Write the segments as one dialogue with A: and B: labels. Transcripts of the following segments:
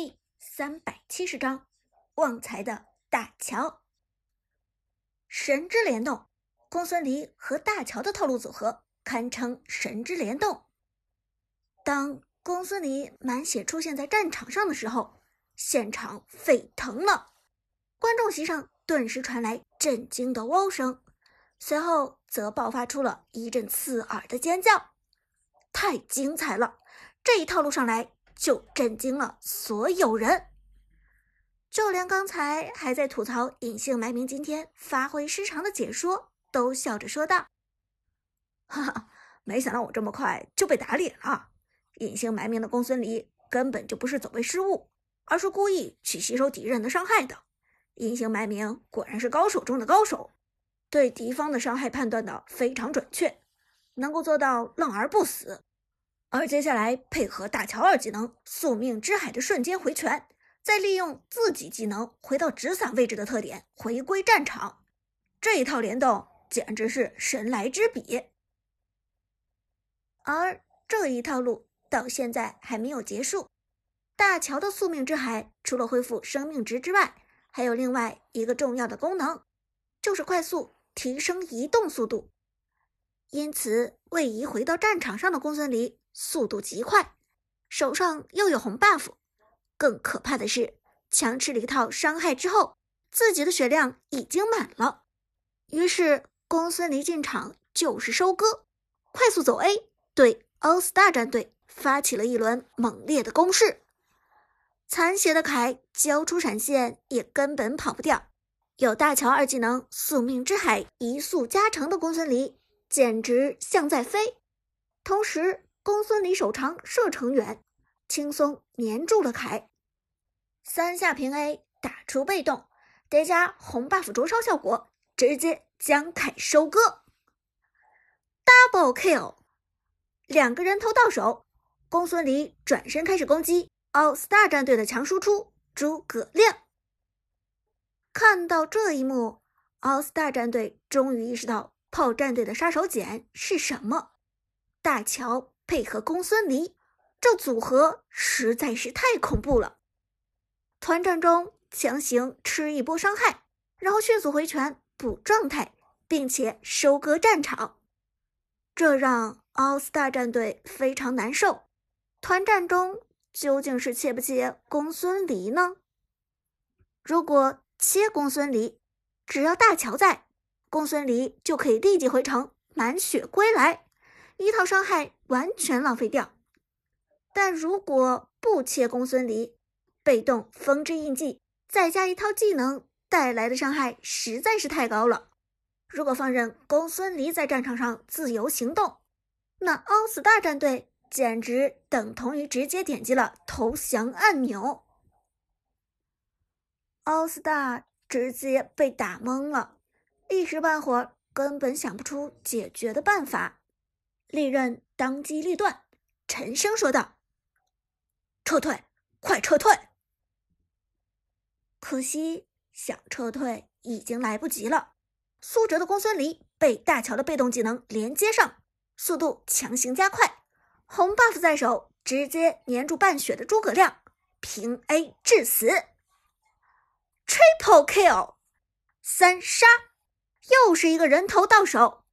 A: 第三百七十章，旺财的大乔。神之联动，公孙离和大乔的套路组合堪称神之联动。当公孙离满血出现在战场上的时候，现场沸腾了，观众席上顿时传来震惊的喔声，随后则爆发出了一阵刺耳的尖叫。太精彩了！这一套路上来。就震惊了所有人，就连刚才还在吐槽隐姓埋名今天发挥失常的解说，都笑着说道：“
B: 哈哈，没想到我这么快就被打脸了。隐姓埋名的公孙离根本就不是走位失误，而是故意去吸收敌人的伤害的。隐姓埋名果然是高手中的高手，对敌方的伤害判断的非常准确，能够做到愣而不死。”而接下来配合大乔二技能宿命之海的瞬间回拳，再利用自己技能回到直伞位置的特点回归战场，这一套联动简直是神来之笔。
A: 而这一套路到现在还没有结束，大乔的宿命之海除了恢复生命值之外，还有另外一个重要的功能，就是快速提升移动速度。因此，位移回到战场上的公孙离。速度极快，手上又有红 buff，更可怕的是，强吃了一套伤害之后，自己的血量已经满了。于是，公孙离进场就是收割，快速走 A，对 All Star 战队发起了一轮猛烈的攻势。残血的凯交出闪现也根本跑不掉，有大乔二技能宿命之海移速加成的公孙离，简直像在飞，同时。公孙离手长射程远，轻松粘住了凯。三下平 A 打出被动，叠加红 buff 灼烧效果，直接将凯收割。Double kill，两个人头到手。公孙离转身开始攻击 All Star 战队的强输出诸葛亮。看到这一幕，All Star 战队终于意识到炮战队的杀手锏是什么。大乔。配合公孙离，这组合实在是太恐怖了。团战中强行吃一波伤害，然后迅速回拳补状态，并且收割战场，这让 All Star 战队非常难受。团战中究竟是切不切公孙离呢？如果切公孙离，只要大乔在，公孙离就可以立即回城满血归来。一套伤害完全浪费掉，但如果不切公孙离，被动风之印记再加一套技能带来的伤害实在是太高了。如果放任公孙离在战场上自由行动，那奥斯大战队简直等同于直接点击了投降按钮。奥斯大直接被打懵了，一时半会儿根本想不出解决的办法。利刃当机立断，沉声说道：“撤退，快撤退！”可惜想撤退已经来不及了。苏哲的公孙离被大乔的被动技能连接上，速度强行加快，红 buff 在手，直接粘住半血的诸葛亮，平 A 致死，Triple Kill，三杀，又是一个人头到手。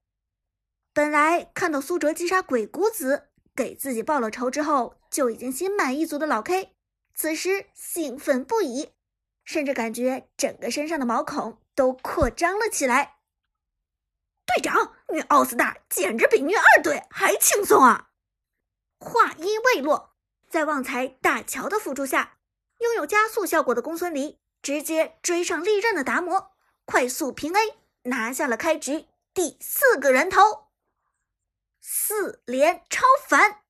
A: 本来看到苏哲击杀鬼谷子，给自己报了仇之后，就已经心满意足的老 K，此时兴奋不已，甚至感觉整个身上的毛孔都扩张了起来。
C: 队长，虐奥斯大简直比虐二队还轻松啊！
A: 话音未落，在旺财大乔的辅助下，拥有加速效果的公孙离直接追上利刃的达摩，快速平 A，拿下了开局第四个人头。四连超凡，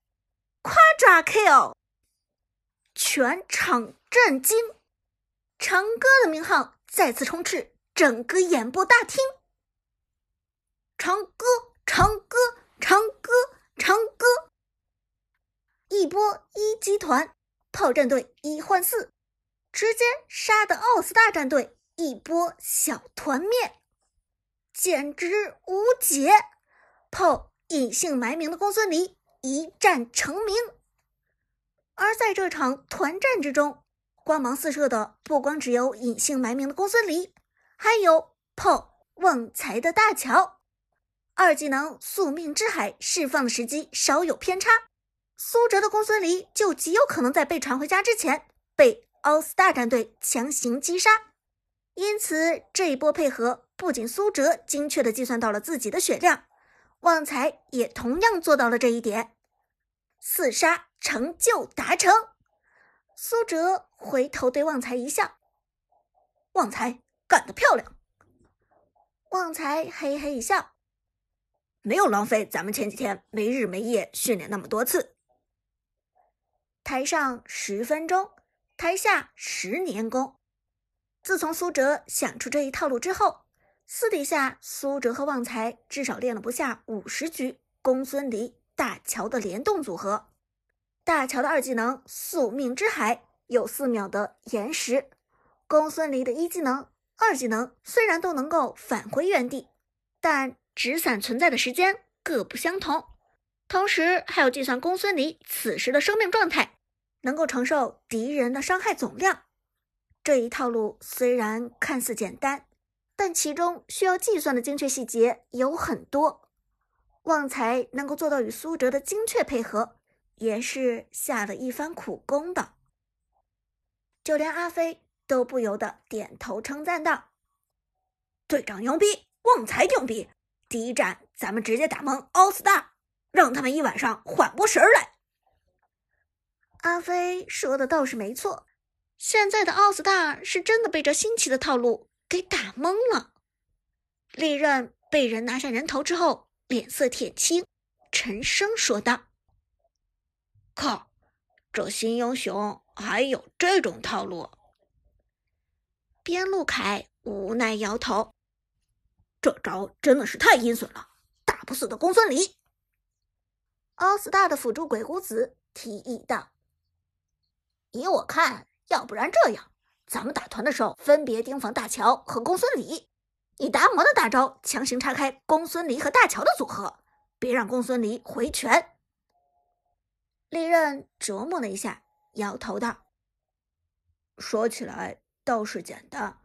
A: 夸抓 kill，全场震惊，长歌的名号再次充斥整个演播大厅。长歌，长歌，长歌，长歌，一波一集团炮战队一换四，直接杀的奥斯大战队一波小团灭，简直无解，炮。隐姓埋名的公孙离一战成名，而在这场团战之中，光芒四射的不光只有隐姓埋名的公孙离，还有炮旺财的大乔。二技能宿命之海释放的时机稍有偏差，苏哲的公孙离就极有可能在被传回家之前被奥斯大战队强行击杀。因此，这一波配合不仅苏哲精确的计算到了自己的血量，旺财也同样做到了这一点。四杀成就达成。苏哲回头对旺财一笑：“
B: 旺财干得漂亮。”
A: 旺财嘿嘿一笑：“
B: 没有浪费咱们前几天没日没夜训练那么多次。”
A: 台上十分钟，台下十年功。自从苏哲想出这一套路之后，私底下苏哲和旺财至少练了不下五十局公孙离大乔的联动组合。大乔的二技能宿命之海有四秒的延时，公孙离的一技能、二技能虽然都能够返回原地，但纸伞存在的时间各不相同。同时还要计算公孙离此时的生命状态，能够承受敌人的伤害总量。这一套路虽然看似简单，但其中需要计算的精确细节有很多。旺财能够做到与苏哲的精确配合。也是下了一番苦功的，就连阿飞都不由得点头称赞道：“
B: 队长牛逼，旺财牛逼！第一站咱们直接打懵奥斯大，让他们一晚上缓过神来。”
A: 阿飞说的倒是没错，现在的奥斯大是真的被这新奇的套路给打懵了。利刃被人拿下人头之后，脸色铁青，沉声说道。
C: 靠！这新英雄还有这种套路？
A: 边路凯无奈摇头，
B: 这招真的是太阴损了，打不死的公孙离。
A: 奥斯大的辅助鬼谷子提议道：“
C: 依我看，要不然这样，咱们打团的时候分别盯防大乔和公孙离，以达摩的大招强行拆开公孙离和大乔的组合，别让公孙离回拳。”
A: 利刃琢磨了一下，摇头道：“
B: 说起来倒是简单，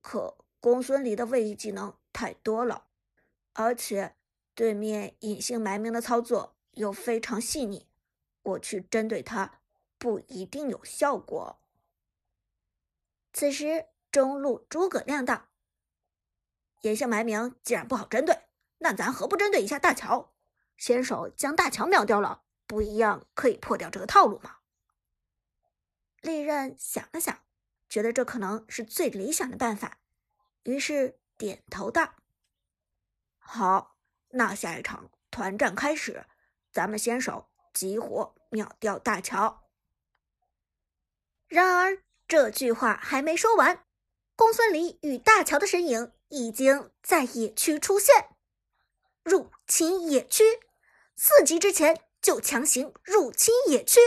B: 可公孙离的位移技能太多了，而且对面隐姓埋名的操作又非常细腻，我去针对他不一定有效果。”
A: 此时，中路诸葛亮道：“
B: 隐姓埋名既然不好针对，那咱何不针对一下大乔，先手将大乔秒掉了？”不一样，可以破掉这个套路吗？
A: 利刃想了想，觉得这可能是最理想的办法，于是点头道：“
B: 好，那下一场团战开始，咱们先手集火秒掉大乔。”
A: 然而这句话还没说完，公孙离与大乔的身影已经在野区出现，入侵野区，四级之前。就强行入侵野区。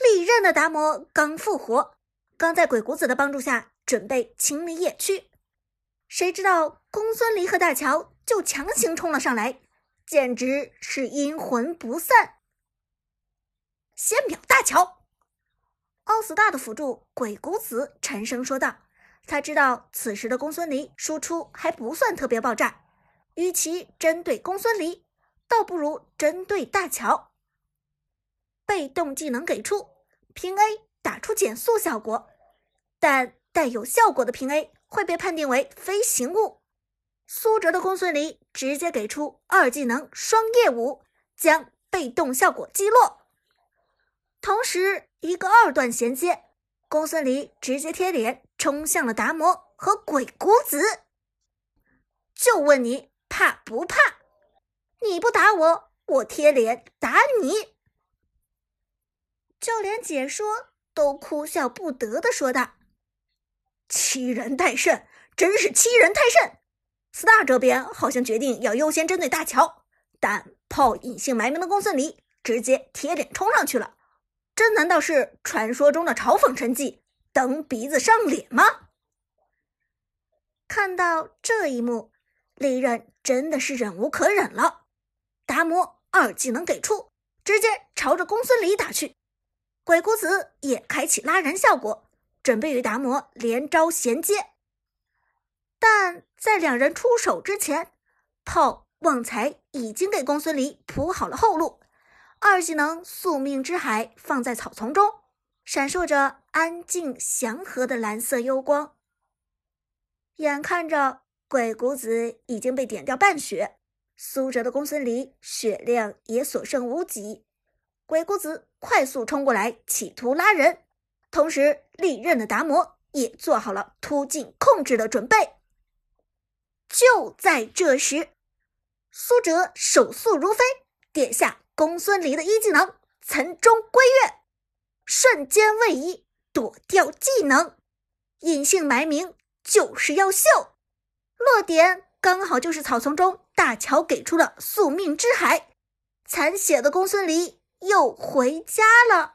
A: 利刃的达摩刚复活，刚在鬼谷子的帮助下准备清理野区，谁知道公孙离和大乔就强行冲了上来，简直是阴魂不散。
B: 先秒大乔！
A: 奥斯大的辅助鬼谷子沉声说道：“他知道此时的公孙离输出还不算特别爆炸，与其针对公孙离。”倒不如针对大乔，被动技能给出平 A 打出减速效果，但带有效果的平 A 会被判定为飞行物。苏哲的公孙离直接给出二技能双叶舞，将被动效果击落，同时一个二段衔接，公孙离直接贴脸冲向了达摩和鬼谷子。就问你怕不怕？你不打我，我贴脸打你。就连解说都哭笑不得的说道：“
B: 欺人太甚，真是欺人太甚！”star 这边好像决定要优先针对大乔，但炮隐姓埋名的公孙离直接贴脸冲上去了。这难道是传说中的嘲讽神技，蹬鼻子上脸吗？
A: 看到这一幕，利刃真的是忍无可忍了。达摩二技能给出，直接朝着公孙离打去。鬼谷子也开启拉人效果，准备与达摩连招衔接。但在两人出手之前，炮旺财已经给公孙离铺好了后路。二技能宿命之海放在草丛中，闪烁着安静祥和的蓝色幽光。眼看着鬼谷子已经被点掉半血，苏哲的公孙离血量也所剩无几。鬼谷子快速冲过来，企图拉人，同时利刃的达摩也做好了突进控制的准备。就在这时，苏哲手速如飞，点下公孙离的一技能“岑中归月”，瞬间位移躲掉技能，隐姓埋名。就是要秀，落点刚好就是草丛中大乔给出了宿命之海，残血的公孙离又回家了。